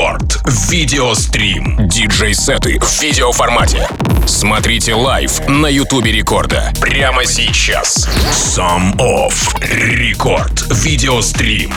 Рекорд. Видеострим. Диджей-сеты в видеоформате. Смотрите лайв на Ютубе Рекорда. Прямо сейчас. Some Of. Рекорд. Видеострим.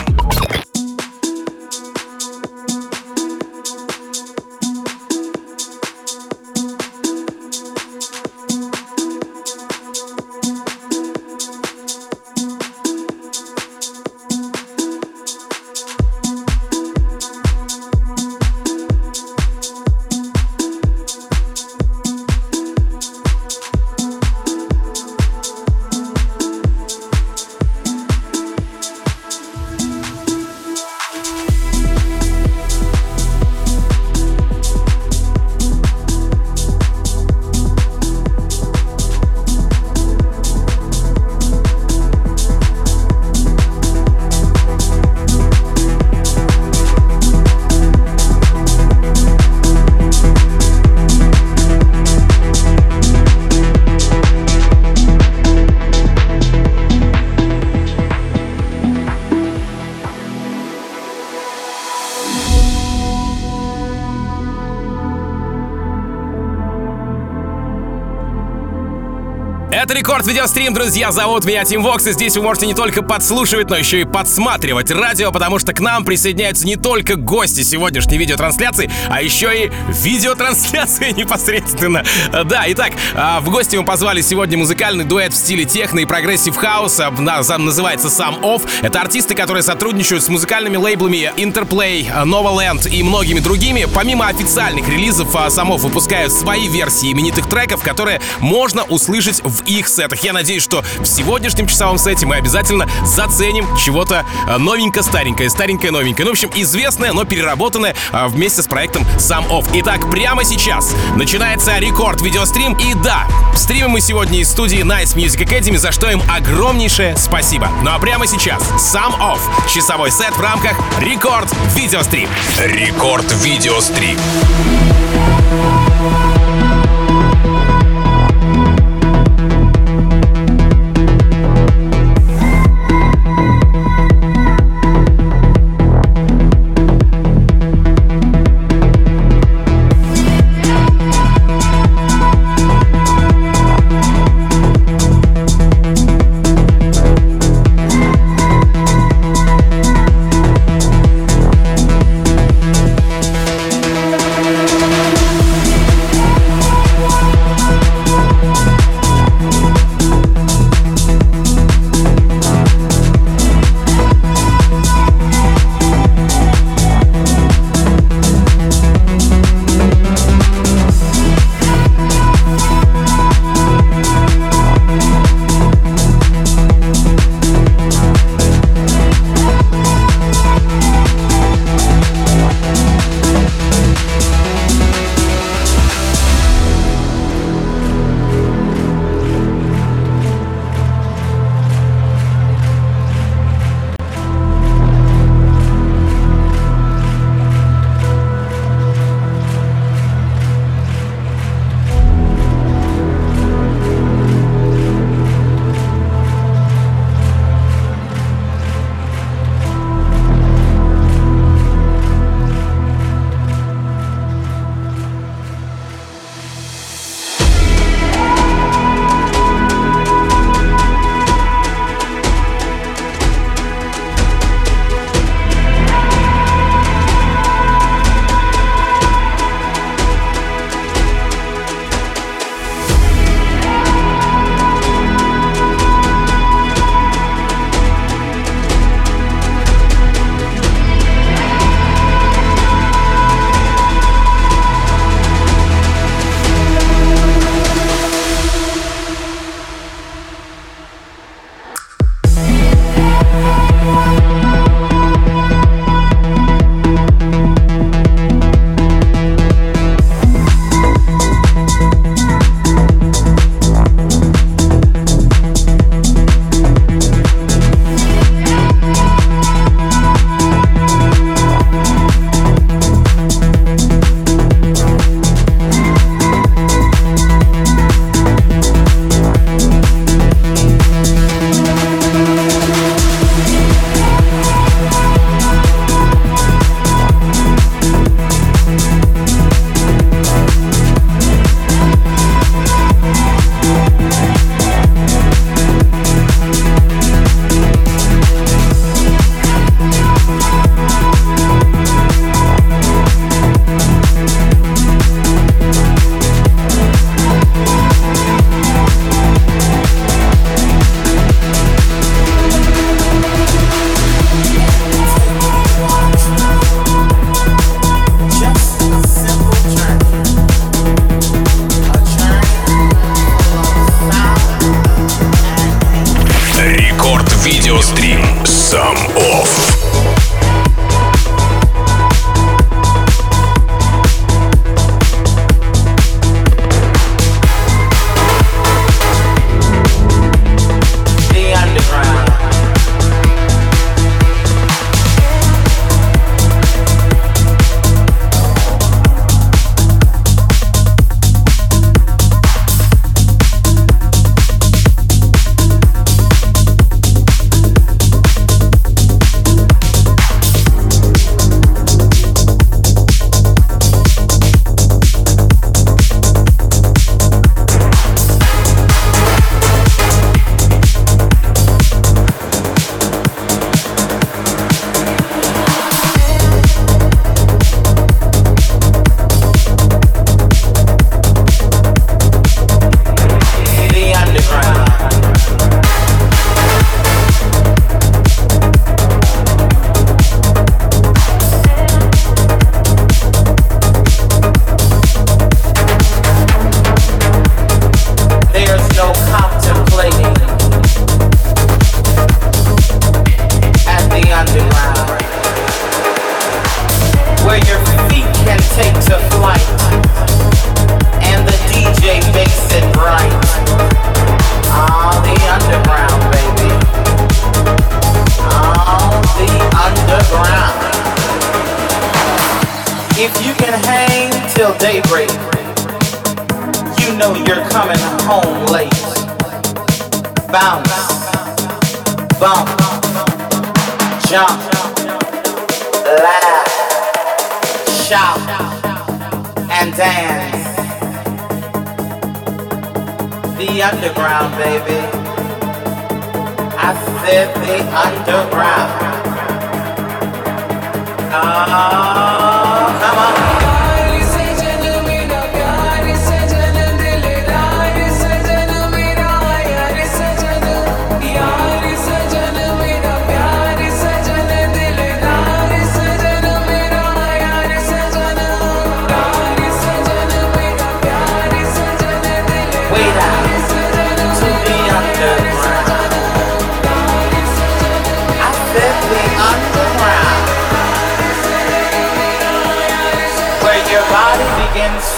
Это Рекорд Видеострим, друзья. Зовут меня Тим Вокс, и здесь вы можете не только подслушивать, но еще и подсматривать радио, потому что к нам присоединяются не только гости сегодняшней видеотрансляции, а еще и видеотрансляции непосредственно. Да, итак, а, в гости мы позвали сегодня музыкальный дуэт в стиле техно и progressive house-а, называется Some Of. Это артисты, которые сотрудничают с музыкальными лейблами Interplay, Novaland и многими другими. Помимо официальных релизов, а, Some Of выпускают свои версии именитых треков, которые можно услышать в их сетах. Я надеюсь, что в сегодняшнем часовом сете мы обязательно заценим чего-то э, новенько-старенькое, старенькое-новенькое. Ну, в общем, известное, но переработанное э, вместе с проектом Some Of. Итак, прямо сейчас начинается рекорд видеострим. И да, стримим мы сегодня из студии Nice Music Academy, за что им огромнейшее спасибо. Ну а прямо сейчас Сам Off. Часовой сет в рамках рекорд видеострим. Рекорд видеострим. Putting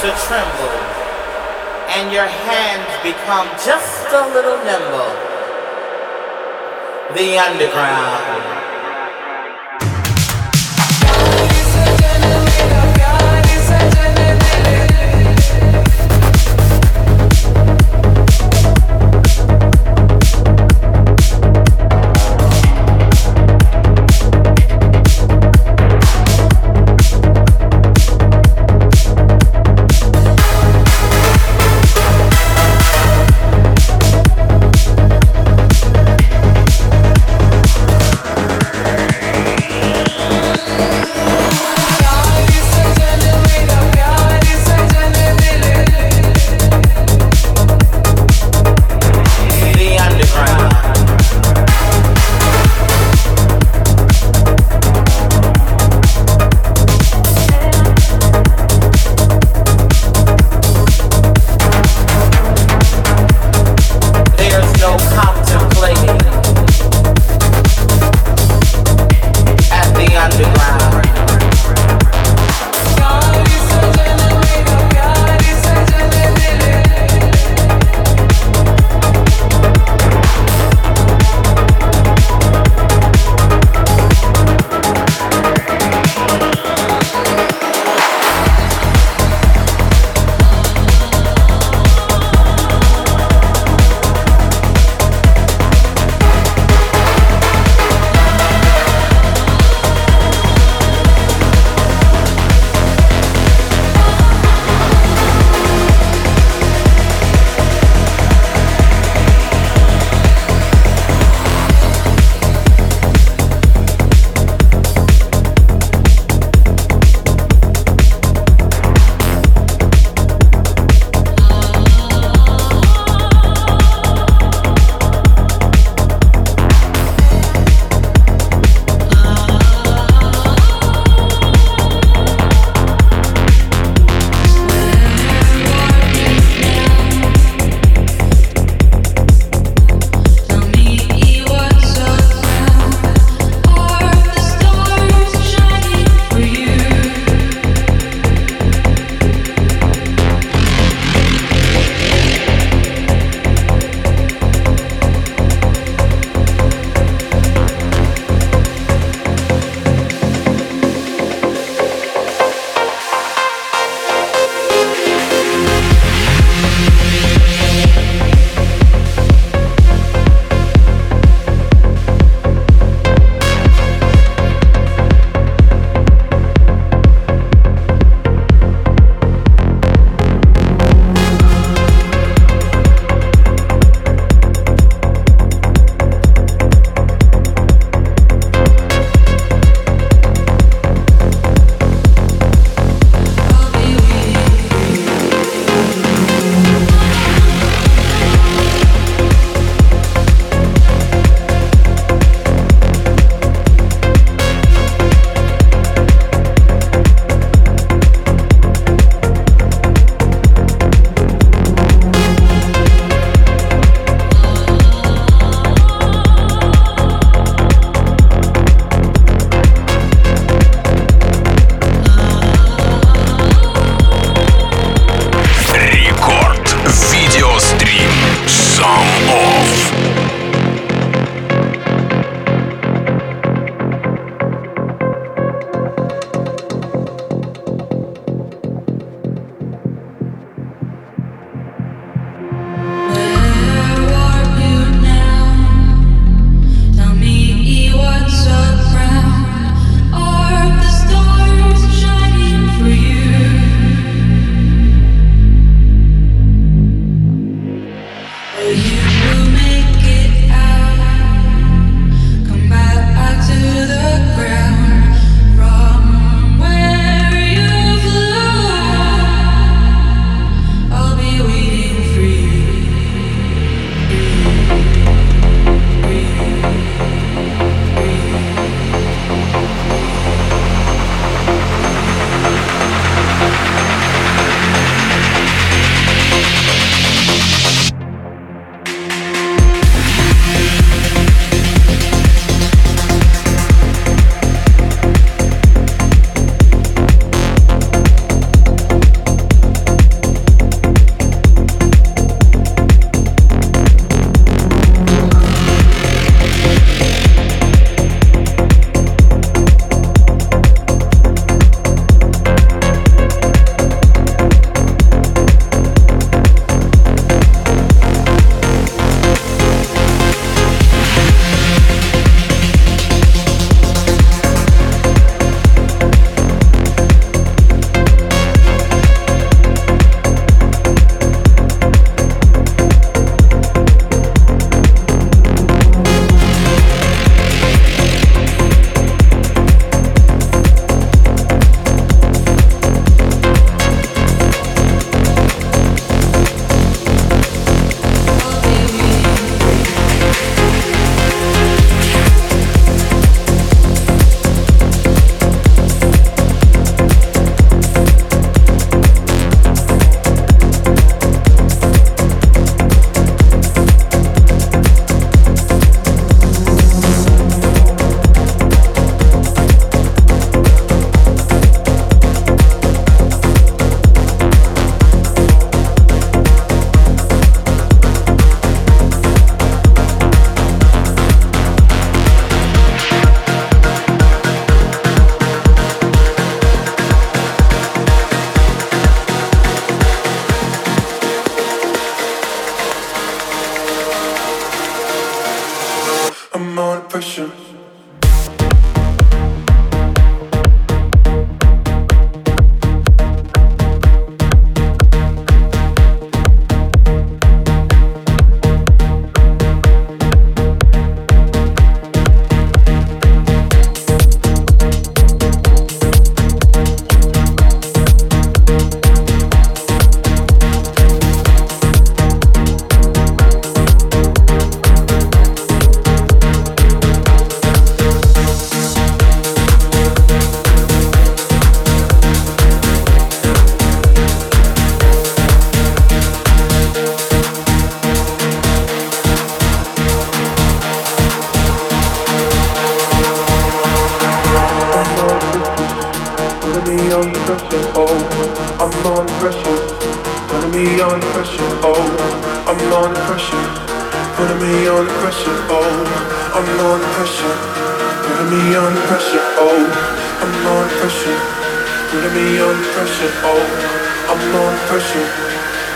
to tremble, and your hands become just a little nimble. The underground.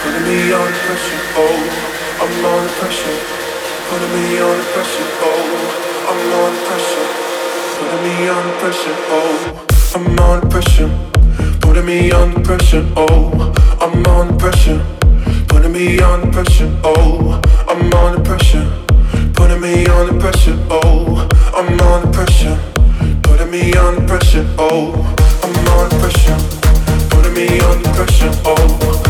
Putting me on pressure, oh, I'm on pressure. Putting me on pressure, oh, I'm on pressure. Putting me on pressure, oh, I'm on pressure. Putting me on pressure, oh, I'm on pressure. Putting me on pressure, oh, I'm on pressure. Putting me on pressure, oh, I'm on pressure. Putting me on pressure, oh, I'm on pressure. Putting me on pressure, oh.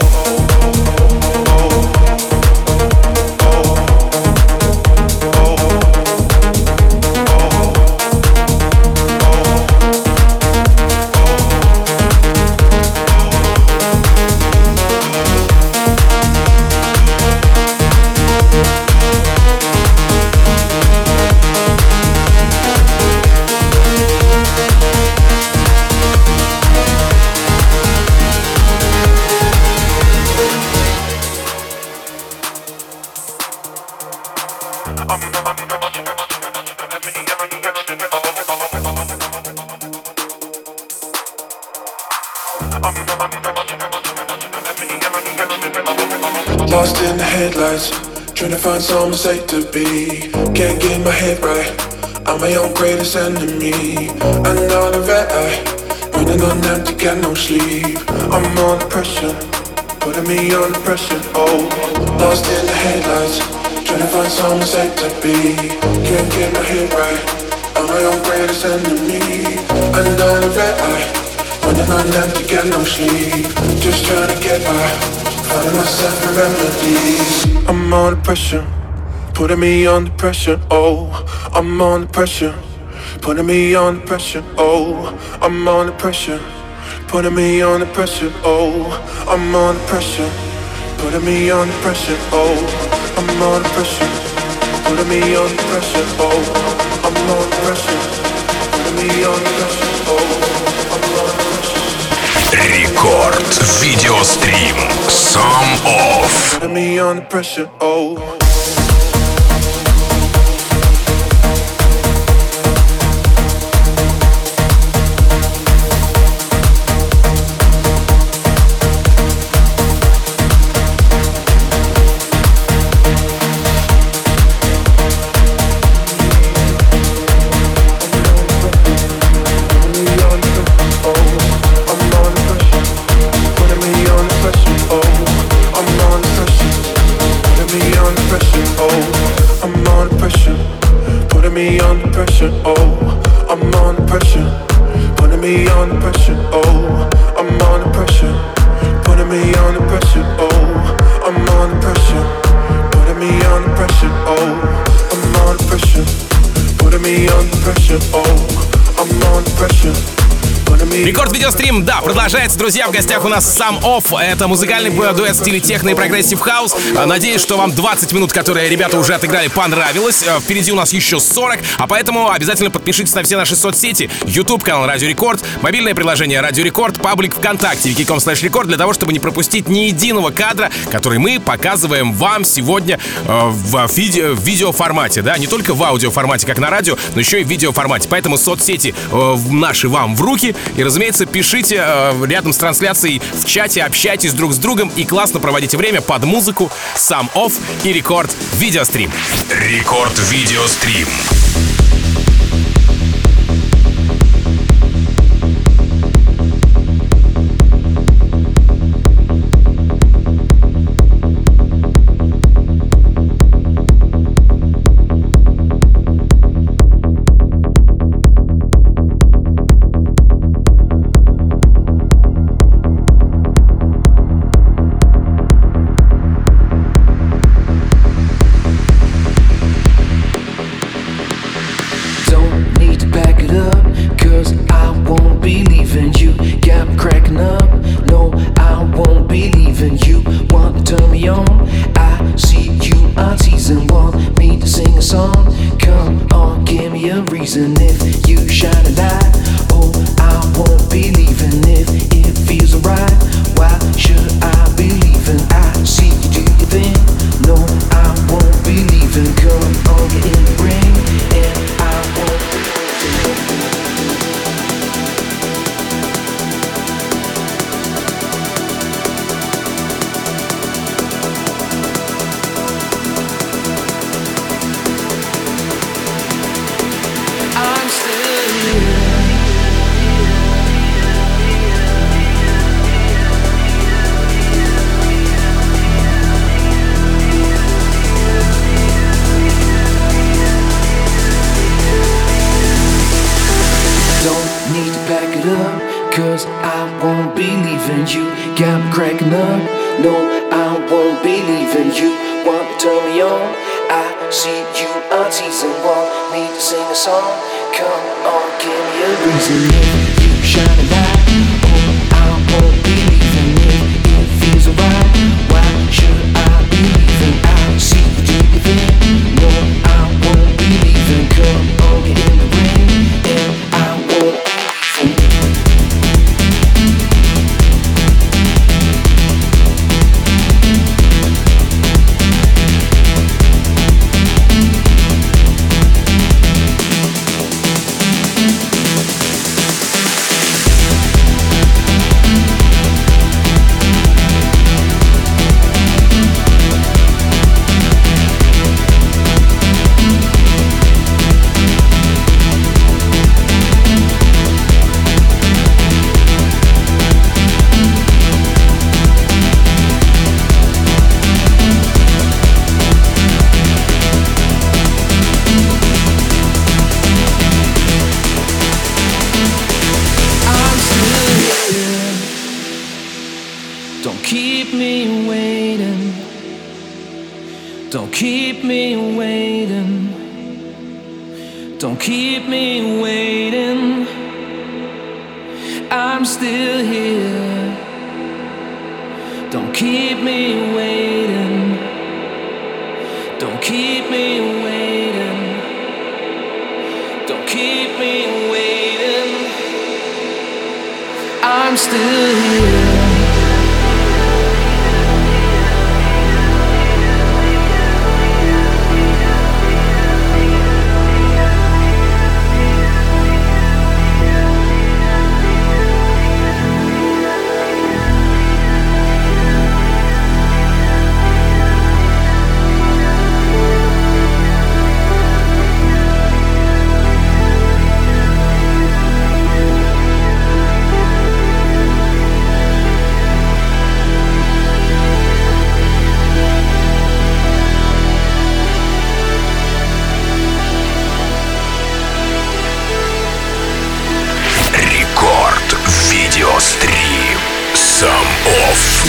safe to be. Can't get my head right. I'm my own greatest enemy. Another red eye, running on empty, got no sleep. I'm under pressure, putting me under pressure. Oh, lost in the headlights, trying to find some safe to be. Can't get my head right. I'm my own greatest enemy. Another red eye, running on empty, got no sleep. Just trying to get by. Finding myself in remedies. I'm under pressure, putting me under pressure. Oh, I'm under pressure, putting me under pressure. Oh, I'm under pressure, putting me under pressure. Oh, I'm under pressure, putting me under pressure. Oh, I'm under pressure, putting me under pressure. Oh, I'm under pressure, putting me under pressure. Oh, I'm under pressure. Рекорд. Видеострим. Sum Off. Putting me under pressure. Oh. Видеострим, да, продолжается, друзья. В гостях у нас Some Of. Это музыкальный дуэт в стиле техно и progressive house. Надеюсь, что вам 20 минут, которые ребята уже отыграли, понравилось. Э, впереди у нас еще 40, а поэтому обязательно подпишитесь на все наши соцсети. YouTube канал Радио Рекорд, мобильное приложение Радио Рекорд, паблик ВКонтакте, vk.com slash record, для того, чтобы не пропустить ни единого кадра, который мы показываем вам сегодня э, в, видео, в видеоформате, да, не только в аудиоформате, как на радио, но еще и в видеоформате. Поэтому соцсети э, наши вам в руки. И, разумеется, пишите э, рядом с трансляцией в чате, общайтесь друг с другом и классно проводите время под музыку, Some Of и рекорд видеострим. Рекорд видеострим.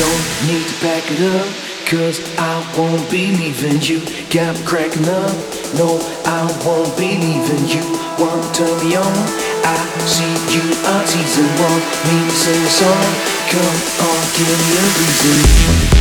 Don't need to back it up, cause I won't be leaving you. Got me cracking up, no, I won't be leaving you. One turn me on, I see you on season one. Mean sing a song, come on, give me a reason.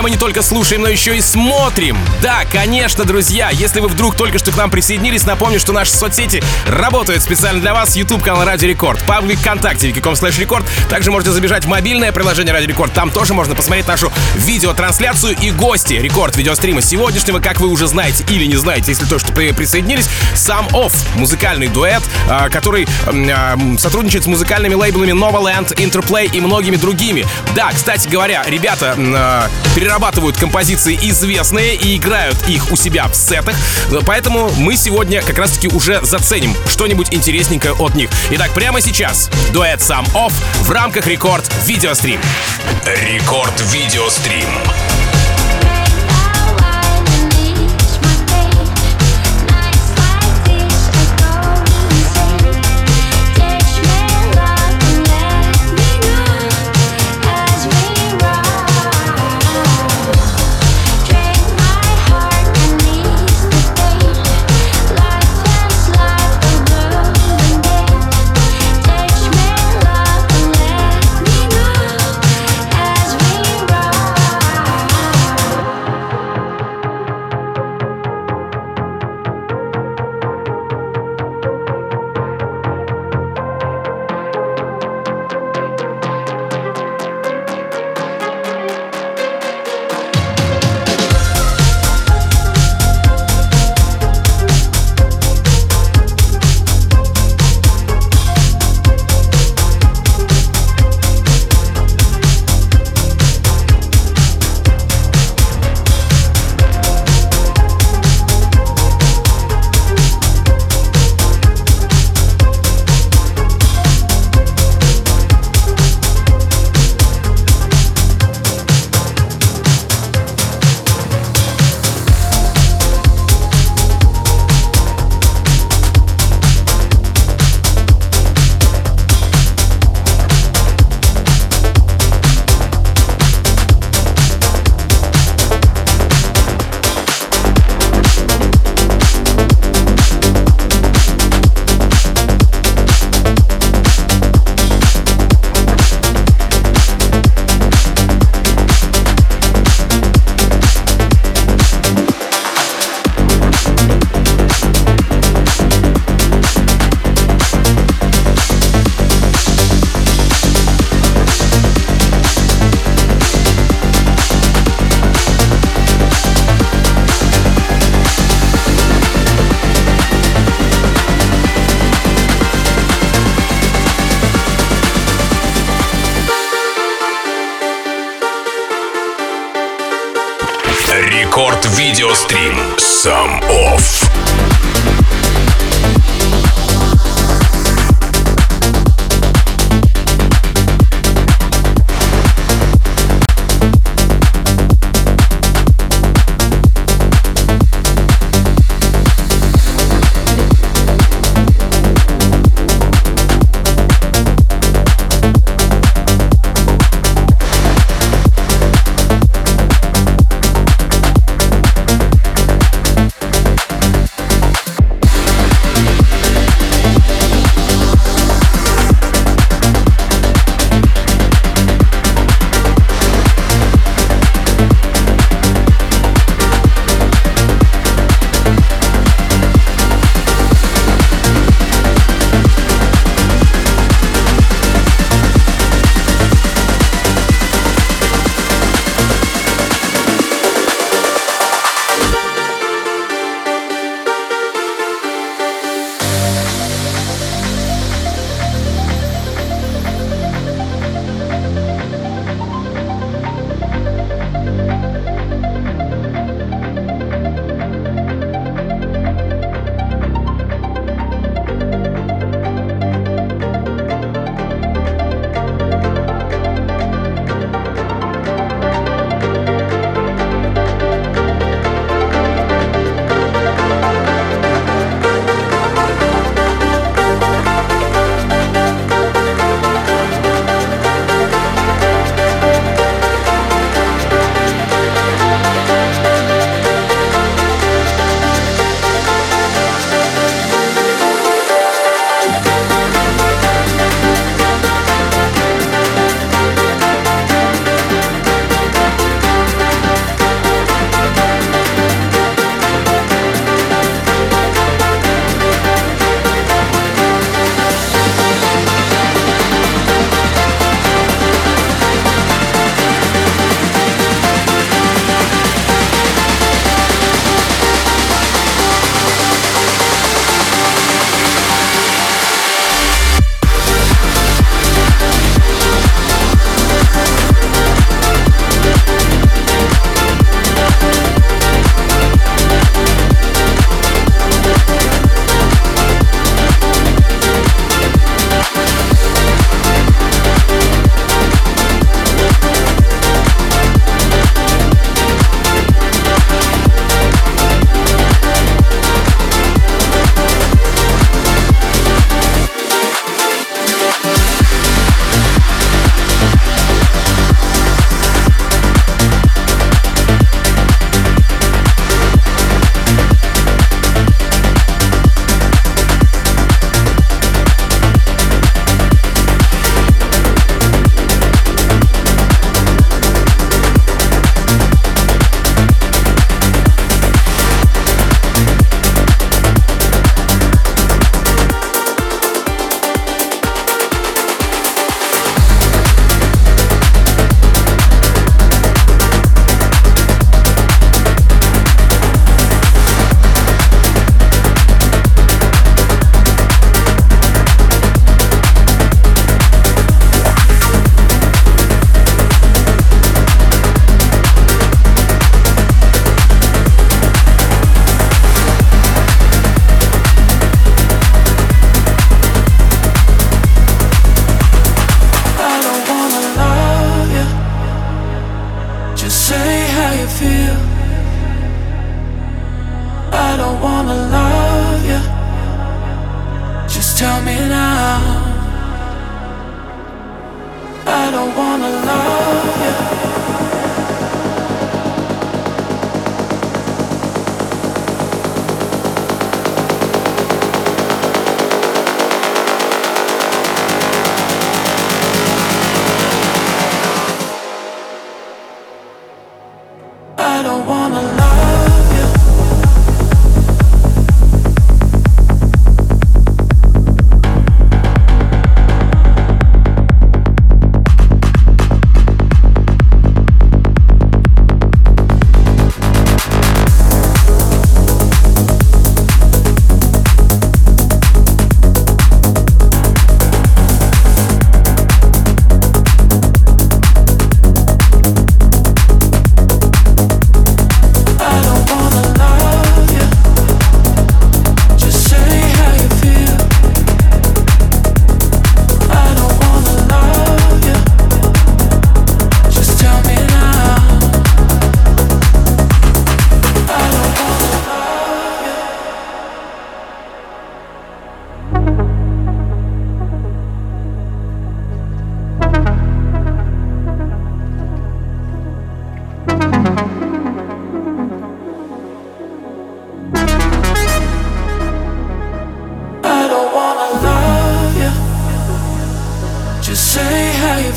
Где мы не только слушаем, но еще и смотрим. Да, конечно, друзья, если вы вдруг только что к нам присоединились, напомню, что наши соцсети работают специально для вас. YouTube канал Радио Рекорд, паблик ВКонтакте, vk.com слэш рекорд. Также можете забежать в мобильное приложение Радио Рекорд. Там тоже можно посмотреть нашу видеотрансляцию и гости рекорд видеострима сегодняшнего, как вы уже знаете или не знаете, если только что присоединились, Some Of, музыкальный дуэт, а, который а, сотрудничает с музыкальными лейблами Novaland, Interplay и многими другими. Да, кстати говоря, ребята э, перерабатывают композиции известные и играют их у себя в сетах, поэтому мы сегодня как раз-таки уже заценим что-нибудь интересненькое от них. Итак, прямо сейчас дуэт сам Off в рамках рекорд видеострим. Рекорд видеострим.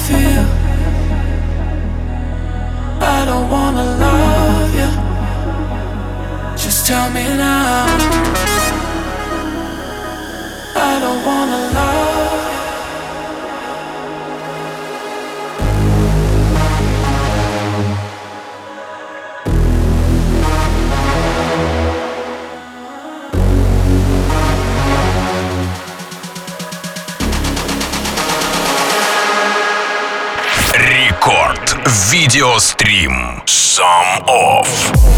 I don't wanna love you. Just tell me now. I don't wanna love. радиострим. Сам офф.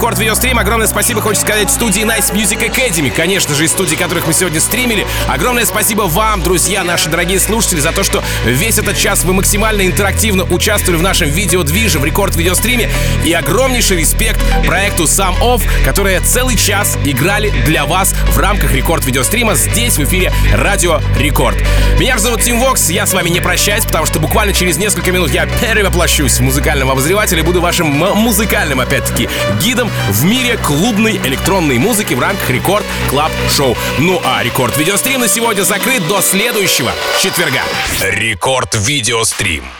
Рекорд Видеострим огромное спасибо хочется сказать студии Nice Music Academy, конечно же, из студии, которых мы сегодня стримили. Огромное спасибо вам, друзья, наши дорогие слушатели, за то, что весь этот час вы максимально интерактивно участвовали в нашем видеодвиже, в Рекорд Видеостриме. И огромнейший респект проекту Some Of, которые целый час играли для вас в рамках Рекорд Видеострима здесь, в эфире Радио Рекорд. Меня же зовут Тим Вокс, я с вами не прощаюсь, потому что буквально через несколько минут я перевоплощусь в музыкального обозревателя и буду вашим музыкальным, опять-таки, гидом в мире клубной электронной музыки в рамках Record Club Show. Ну а Рекорд Видеострим на сегодня закрыт до следующего четверга. Рекорд Видеострим.